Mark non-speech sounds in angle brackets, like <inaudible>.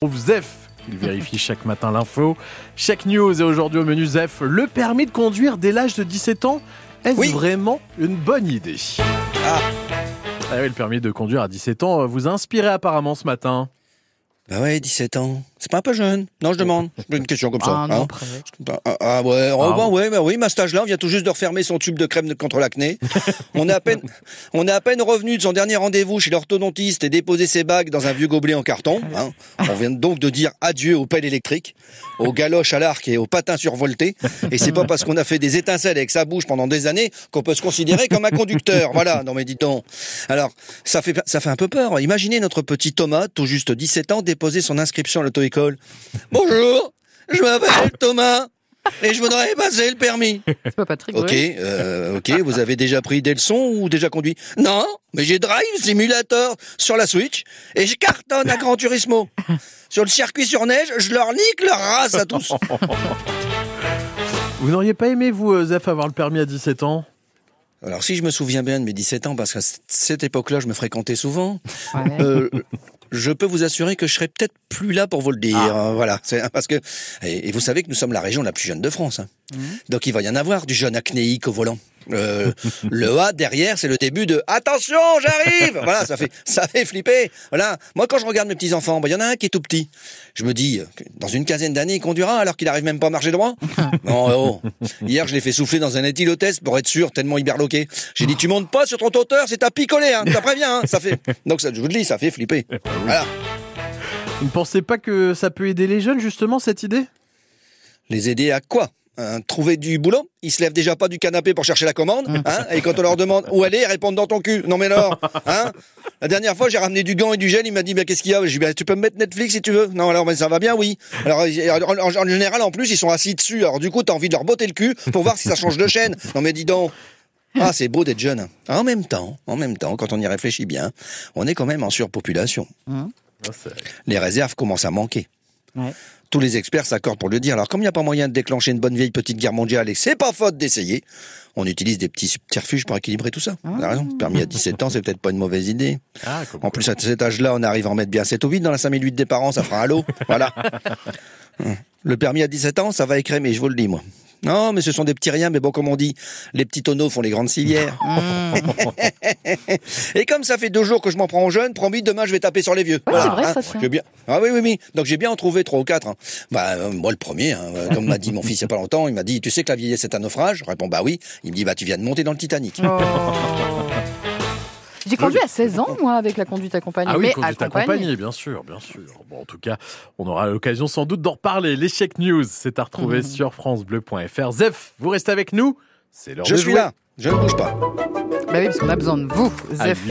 trouve Zef. Il vérifie <laughs> chaque matin l'info. Chaque news et aujourd'hui au menu Zef, le permis de conduire dès l'âge de 17 ans. Est-ce Oui. vraiment une bonne idée? Ah. Ah oui, le permis de conduire à 17 ans euh, vous a inspiré apparemment ce matin. Bah ouais, 17 ans. C'est pas un peu jeune Non, je demande. Une question comme ça. Ah non, hein. presque. Ah, ah, ouais, oh, Ah bah ouais, bah oui, ma stage là, on vient tout juste de refermer son tube de crème de- contre l'acné. <laughs> on est à peine, on est à peine revenu de son dernier rendez-vous chez l'orthodontiste et déposé ses bagues dans un vieux gobelet en carton. hein. On vient donc de dire adieu aux pelles électriques, aux galoches à l'arc et aux patins survoltés. Et c'est pas parce qu'on a fait des étincelles avec sa bouche pendant des années qu'on peut se considérer comme un conducteur. Voilà, non mais dis donc. Alors, ça fait, ça fait un peu peur. Imaginez notre petit Thomas, tout juste 17 ans, déposer son inscription à Bonjour, je m'appelle Thomas et je voudrais passer le permis. C'est pas Patrick Ok, euh, ok, vous avez déjà pris des leçons ou déjà conduit? Non, mais j'ai Drive Simulator sur la Switch et je cartonne à Gran Turismo. Sur le circuit sur neige, je leur nique leur race à tous. Vous n'auriez pas aimé, vous, euh, Zef, avoir le permis à 17 ans? Alors si je me souviens bien de mes 17 ans, parce qu'à cette époque-là, je me fréquentais souvent, Ouais. euh, je peux vous assurer que je serais peut-être plus là pour vous le dire. Ah. hein, Voilà, c'est parce que et, vous savez que nous sommes la région la plus jeune de France. hein. Mhm. Donc il va y en avoir du jeune acnéique au volant. Euh, le A derrière, c'est le début de attention, j'arrive. Voilà, ça fait ça fait flipper. Voilà, moi quand je regarde mes petits enfants, bah, il y en a un qui est tout petit. Je me dis, dans une quinzaine d'années, il conduira alors qu'il arrive même pas à marcher droit? non, oh. Hier, je l'ai fait souffler dans un éthylotest pour être sûr, tellement hyperloqué. J'ai dit, tu montes pas sur ton toteur, c'est à picoler, hein. Ça prévient, hein. Ça fait. <laughs> Donc ça, je vous le dis, ça fait flipper. Voilà. Vous ne pensez pas que ça peut aider les jeunes, justement, cette idée? Les aider à quoi? Hein, Trouver du boulot Ils se lèvent déjà pas du canapé pour chercher la commande hein Et quand on leur demande où aller, ils répondent dans ton cul. Non mais alors hein La dernière fois, j'ai ramené du gant et du gel, il m'a dit, mais qu'est-ce qu'il y a? J'ai dit, bah, tu peux me mettre Netflix si tu veux. Non, alors, mais ça va bien, oui. Alors, en, en- en général, en plus, ils sont assis dessus. Alors, du coup, t'as envie de leur botter le cul pour voir si ça change de chaîne. Non, mais dis donc. Ah, c'est beau d'être jeune. En même temps, en même temps, quand on y réfléchit bien, on est quand même en surpopulation. Hum. Ah, Les réserves commencent à manquer. Ouais. Tous les experts s'accordent pour le dire. Alors, comme il n'y a pas moyen de déclencher une bonne vieille petite guerre mondiale et que c'est pas faute d'essayer, on utilise des petits subterfuges pour équilibrer tout ça. Vous avez raison. Permis à 17 ans, c'est peut-être pas une mauvaise idée. Ah, En plus, à cet âge-là, on arrive à en mettre bien 7 ou 8 dans la 5008 des parents, ça fera un lot. Voilà. <laughs> Le permis à 17 ans, ça va écrémer, je vous le dis, moi. Non, mais ce sont des petits riens, mais bon, comme on dit, les petits tonneaux font les grandes civières. <laughs> Et comme ça fait deux jours que je m'en prends aux jeunes, promis, demain je vais taper sur les vieux. Ouais, c'est vrai, ça. J'ai bien... Ah oui, oui, oui. Donc j'ai bien en trouvé trois ou quatre. hein. Bah, euh, moi le premier, hein, euh, comme m'a dit mon fils il y a pas longtemps, il m'a dit, tu sais que la vieillesse c'est un naufrage? Je réponds, bah oui. Il me dit, bah tu viens de monter dans le Titanic. Oh. J'ai conduit à 16 ans, moi, avec la conduite accompagnée. Ah oui, mais conduite accompagnée. accompagnée, bien sûr, bien sûr. Bon, en tout cas, on aura l'occasion sans doute d'en reparler. L'échec news, c'est à retrouver Mhm. sur francebleu.fr. Zef, vous restez avec nous C'est l'heure Je de suis jouer. là, je ne bouge pas. Bah oui, parce qu'on a besoin de vous, Zef.